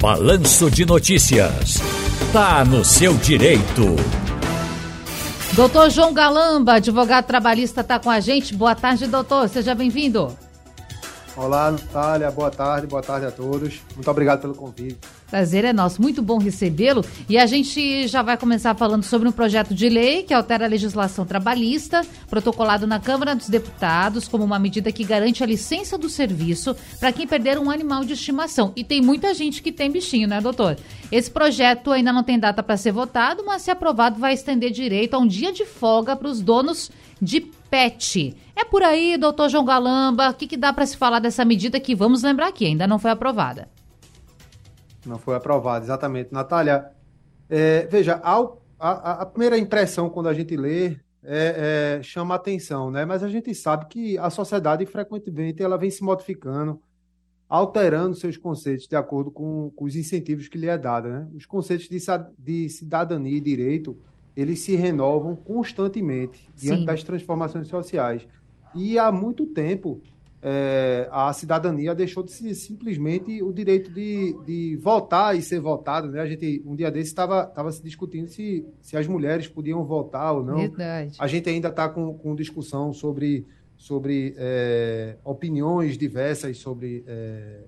Balanço de Notícias. Tá no seu direito. Doutor João Galamba, advogado trabalhista, está com a gente. Boa tarde, doutor. Seja bem-vindo. Olá, Natália. Boa tarde, boa tarde a todos. Muito obrigado pelo convite. Prazer é nosso, muito bom recebê-lo. E a gente já vai começar falando sobre um projeto de lei que altera a legislação trabalhista, protocolado na Câmara dos Deputados como uma medida que garante a licença do serviço para quem perder um animal de estimação. E tem muita gente que tem bichinho, né, doutor? Esse projeto ainda não tem data para ser votado, mas se aprovado vai estender direito a um dia de folga para os donos de pet. É por aí, doutor João Galamba, o que, que dá para se falar dessa medida que, vamos lembrar aqui, ainda não foi aprovada? Não foi aprovada, exatamente. Natália, é, veja, a, a, primeira impressão quando a gente lê é, é, chama atenção, né? Mas a gente sabe que a sociedade frequentemente ela vem se modificando, alterando seus conceitos de acordo com, com os incentivos que lhe é dado, né? Os conceitos de, de cidadania e direito eles se renovam constantemente diante Sim. das transformações sociais. E há muito tempo é, a cidadania deixou de ser simplesmente o direito de, de votar e ser votado. Né? A gente, um dia desse, estava se discutindo se, se as mulheres podiam votar ou não. Verdade. A gente ainda está com, com discussão sobre, sobre é, opiniões diversas sobre é,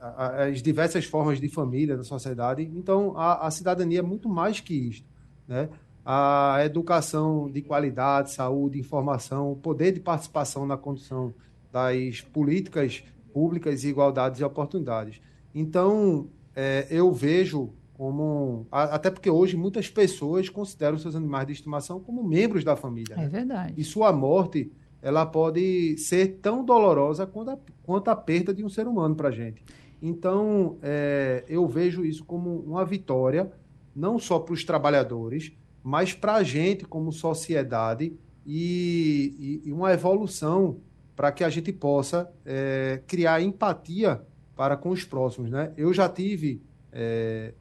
as diversas formas de família na sociedade. Então, a, a cidadania é muito mais que isso. Né? A educação de qualidade, saúde, informação, o poder de participação na condução das políticas públicas e igualdades e oportunidades. Então, é, eu vejo como. Até porque hoje muitas pessoas consideram seus animais de estimação como membros da família. É né? verdade. E sua morte ela pode ser tão dolorosa quanto a, quanto a perda de um ser humano para a gente. Então, é, eu vejo isso como uma vitória, não só para os trabalhadores, mas para a gente como sociedade e, e, uma evolução para que a gente possa é, criar empatia para com os próximos, né? Eu já tive é,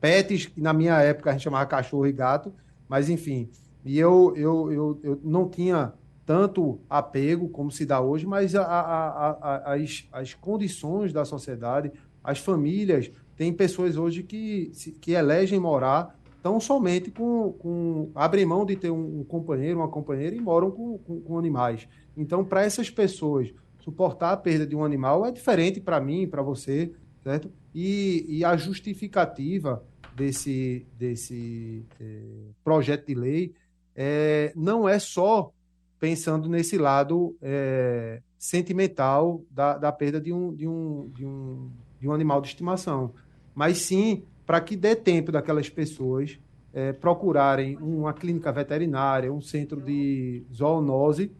pets que na minha época a gente chamava cachorro e gato, mas enfim, e eu, eu, eu, eu não tinha tanto apego como se dá hoje, mas a, a, a, as, as condições da sociedade, as famílias, tem pessoas hoje que, que elegem morar tão somente com, com abrem mão de ter um, companheiro, uma companheira e moram com, com, com animais. Então, para essas pessoas, suportar a perda de um animal é diferente para mim, para você, certo? E, e, a justificativa desse, desse é, projeto de lei é, não é só pensando nesse lado é, sentimental da, da perda de um, de, um, de, um, de um animal de estimação, mas sim para que dê tempo daquelas pessoas é, procurarem uma clínica veterinária, um centro de zoonose,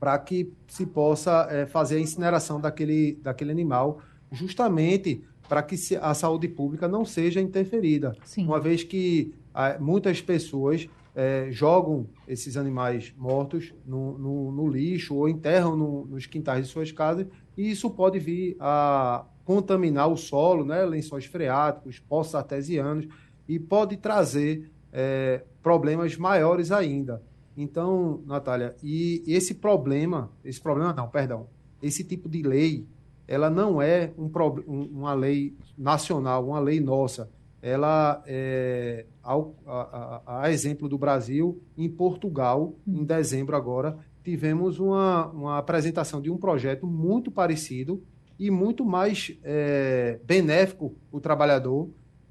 para que se possa é, fazer a incineração daquele, daquele animal, justamente para que a saúde pública não seja interferida. Sim. Uma vez que muitas pessoas é, jogam esses animais mortos no, no, no lixo ou enterram no, nos quintais de suas casas, e isso pode vir a contaminar o solo, né, lençóis freáticos, poços artesianos, e pode trazer é, problemas maiores ainda. Então, Natália, e esse problema, esse problema não, perdão, esse tipo de lei, ela não é um, uma lei nacional, uma lei nossa. Ela é, ao, a, a, a exemplo do Brasil, em Portugal, em hum. dezembro agora, tivemos uma, uma apresentação de um projeto muito parecido, e muito mais é, benéfico o trabalhador,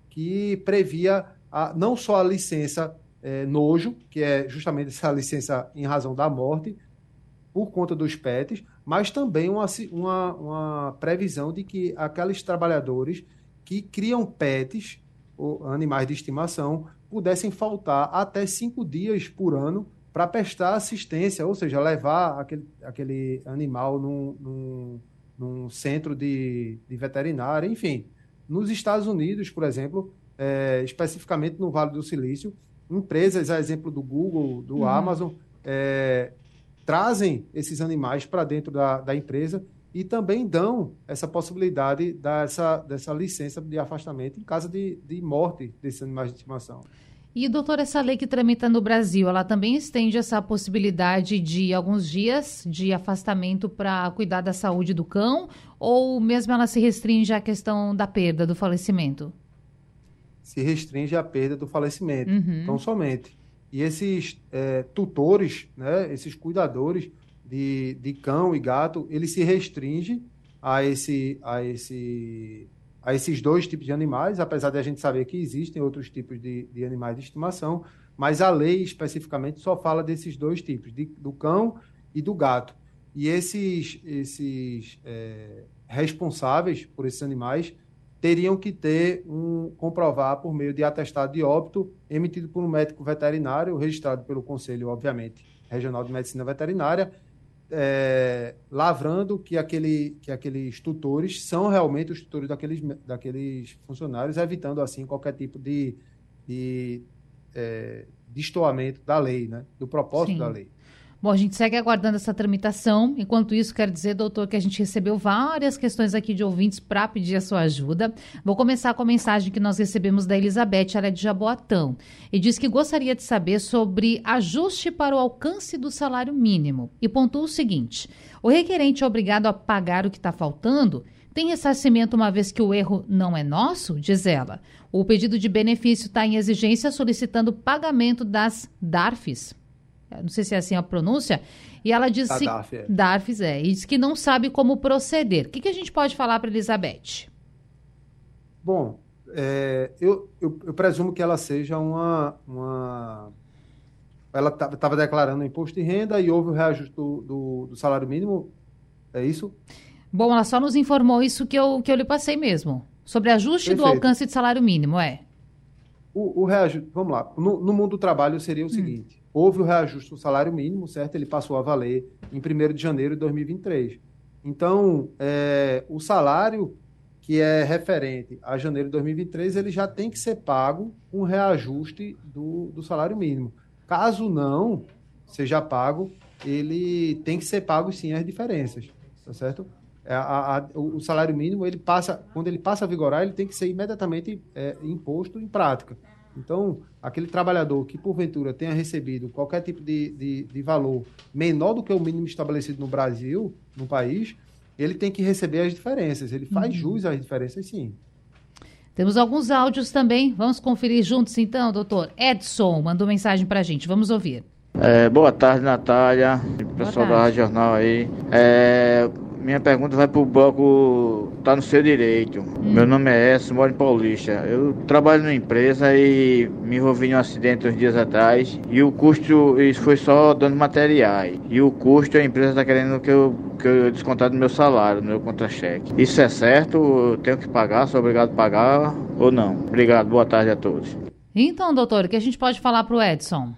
que previa a, não só a licença é, nojo, que é justamente essa licença em razão da morte, por conta dos PETs, mas também uma, uma, uma previsão de que aqueles trabalhadores que criam PETs, ou animais de estimação, pudessem faltar até cinco dias por ano para prestar assistência, ou seja, levar aquele, aquele animal num, num num centro de, de veterinária, enfim. Nos Estados Unidos, por exemplo, é, especificamente no Vale do Silício, empresas, a exemplo do Google, do uhum. Amazon, é, trazem esses animais para dentro da, da empresa e também dão essa possibilidade dessa, dessa licença de afastamento em caso de, de morte desses animais de estimação. E, doutor, essa lei que tramita no Brasil, ela também estende essa possibilidade de alguns dias de afastamento para cuidar da saúde do cão? Ou mesmo ela se restringe à questão da perda, do falecimento? Se restringe à perda do falecimento, uhum. então somente. E esses é, tutores, né, esses cuidadores de, de cão e gato, ele se restringe a, esse, a esse a esses dois tipos de animais, apesar de a gente saber que existem outros tipos de, de animais de estimação, mas a lei especificamente só fala desses dois tipos, de, do cão e do gato. E esses, esses é, responsáveis por esses animais teriam que ter um comprovar por meio de atestado de óbito emitido por um médico veterinário, registrado pelo Conselho, obviamente, Regional de Medicina Veterinária, é, lavrando que, aquele, que aqueles tutores são realmente os tutores daqueles, daqueles funcionários, evitando assim qualquer tipo de, de é, destoamento da lei, né? do propósito Sim. da lei. Bom, a gente segue aguardando essa tramitação. Enquanto isso, quero dizer, doutor, que a gente recebeu várias questões aqui de ouvintes para pedir a sua ajuda. Vou começar com a mensagem que nós recebemos da Elizabeth, ela é de Jaboatão, e diz que gostaria de saber sobre ajuste para o alcance do salário mínimo. E pontua o seguinte: o requerente é obrigado a pagar o que está faltando? Tem ressarcimento uma vez que o erro não é nosso? Diz ela. O pedido de benefício está em exigência solicitando pagamento das DARFs não sei se é assim a pronúncia, e ela diz a Darf, é. É, e diz que não sabe como proceder. O que, que a gente pode falar para Elizabeth? Bom, é, eu, eu, eu, presumo que ela seja uma. uma... Ela estava declarando imposto de renda e houve o reajuste do, do, do, salário mínimo. É isso? Bom, ela só nos informou isso que eu, que eu lhe passei mesmo. Sobre ajuste Perfeito. do alcance de salário mínimo, é? O, o reajuste, vamos lá. No, no mundo do trabalho seria o hum. seguinte: houve o reajuste do salário mínimo, certo? Ele passou a valer em 1 de janeiro de 2023. Então, é, o salário que é referente a janeiro de 2023, ele já tem que ser pago um reajuste do, do salário mínimo. Caso não seja pago, ele tem que ser pago sim as diferenças, tá certo? É, a, a, o salário mínimo, ele passa, quando ele passa a vigorar, ele tem que ser imediatamente é, imposto em prática. Então, aquele trabalhador que, porventura, tenha recebido qualquer tipo de, de, de, valor menor do que o mínimo estabelecido no Brasil, no país, ele tem que receber as diferenças. Ele faz uhum. jus às diferenças, sim. Temos alguns áudios também. Vamos conferir juntos, então, doutor. Edson mandou mensagem para a gente. Vamos ouvir. É, boa tarde, Natália, pessoal da Rádio Jornal aí. É, minha pergunta vai para o bloco Tá no seu direito. Hum. Meu nome é Edson, moro em Paulista. Eu trabalho numa empresa e me envolvi em um acidente uns dias atrás. E o custo, isso foi só dando materiais. E o custo a empresa está querendo que eu, que eu descontar do meu salário, do meu contra-cheque. Isso é certo? Eu tenho que pagar? Sou obrigado a pagar ou não? Obrigado, boa tarde a todos. Então, doutor, o que a gente pode falar para o Edson?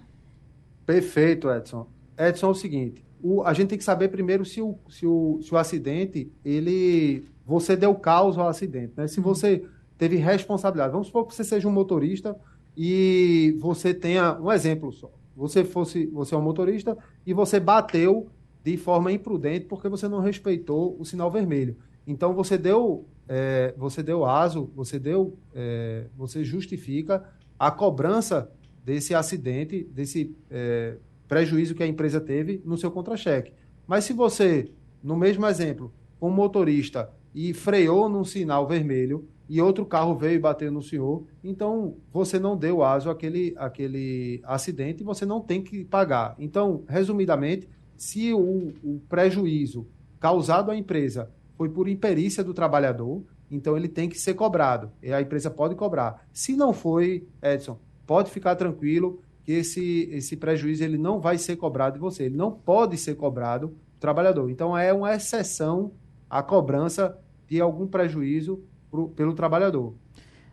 Perfeito, Edson. Edson, é o seguinte: o, a gente tem que saber primeiro se o, se o, se o acidente, ele. Você deu causa ao acidente, né? Se uhum. você teve responsabilidade. Vamos supor que você seja um motorista e você tenha. Um exemplo só. Você fosse. Você é um motorista e você bateu de forma imprudente porque você não respeitou o sinal vermelho. Então você deu. É, você deu aso, você deu. É, você justifica a cobrança desse acidente, desse. É, prejuízo que a empresa teve no seu contra-cheque. Mas se você, no mesmo exemplo, um motorista e freou num sinal vermelho e outro carro veio e bateu no senhor, então você não deu aso àquele, àquele acidente e você não tem que pagar. Então, resumidamente, se o, o prejuízo causado à empresa foi por imperícia do trabalhador, então ele tem que ser cobrado. E a empresa pode cobrar. Se não foi, Edson, pode ficar tranquilo, que esse, esse prejuízo ele não vai ser cobrado de você, ele não pode ser cobrado do trabalhador. Então é uma exceção a cobrança de algum prejuízo pro, pelo trabalhador.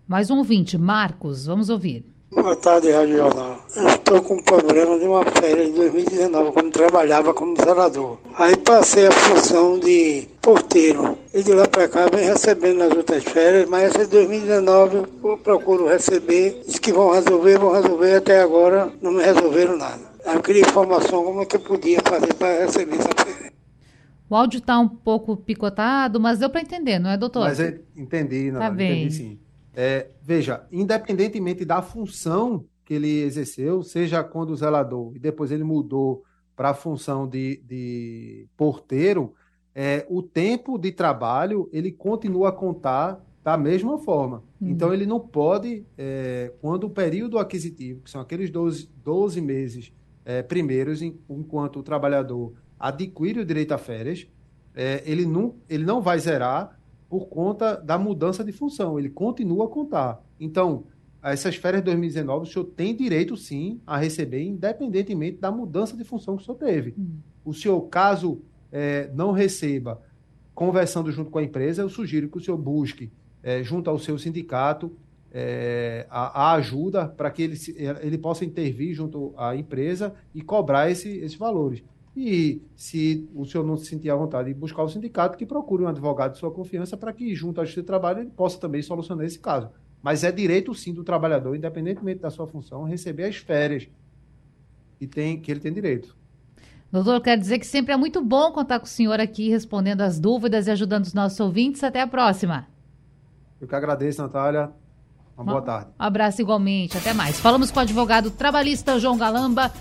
Mais um ouvinte, Marcos, vamos ouvir. Boa tarde, Rádio Jornal. Eu estou com um problema de uma férias de 2019, quando trabalhava como zelador. Aí passei a função de porteiro. E de lá para cá vem recebendo nas outras férias, mas essa de 2019 eu procuro receber. Diz que vão resolver, vão resolver, até agora não me resolveram nada. Aí eu queria informação como é que eu podia fazer para receber essa férias. O áudio está um pouco picotado, mas deu para entender, não é, doutor? Mas eu entendi, não, tá entendi sim. É, veja, independentemente da função que ele exerceu, seja quando zelador e depois ele mudou para a função de, de porteiro, é, o tempo de trabalho ele continua a contar da mesma forma. Uhum. Então, ele não pode, é, quando o período aquisitivo, que são aqueles 12, 12 meses é, primeiros, em, enquanto o trabalhador adquire o direito a férias, é, ele, não, ele não vai zerar por conta da mudança de função, ele continua a contar. Então, essas férias de 2019, o senhor tem direito, sim, a receber, independentemente da mudança de função que o senhor teve. Uhum. O senhor, caso é, não receba, conversando junto com a empresa, eu sugiro que o senhor busque é, junto ao seu sindicato, é, a, a, ajuda para que ele, ele possa intervir junto à empresa e cobrar esse, esses valores. E se o senhor não se sentir à vontade de buscar o sindicato, que procure um advogado de sua confiança para que, junto à Justiça do Trabalho, ele possa também solucionar esse caso. Mas é direito, sim, do trabalhador, independentemente da sua função, receber as férias que, tem, que ele tem direito. Doutor, quero dizer que sempre é muito bom contar com o senhor aqui respondendo as dúvidas e ajudando os nossos ouvintes. Até a próxima. Eu que agradeço, Natália. Uma boa tarde. Um abraço igualmente. Até mais. Falamos com o advogado trabalhista João Galamba.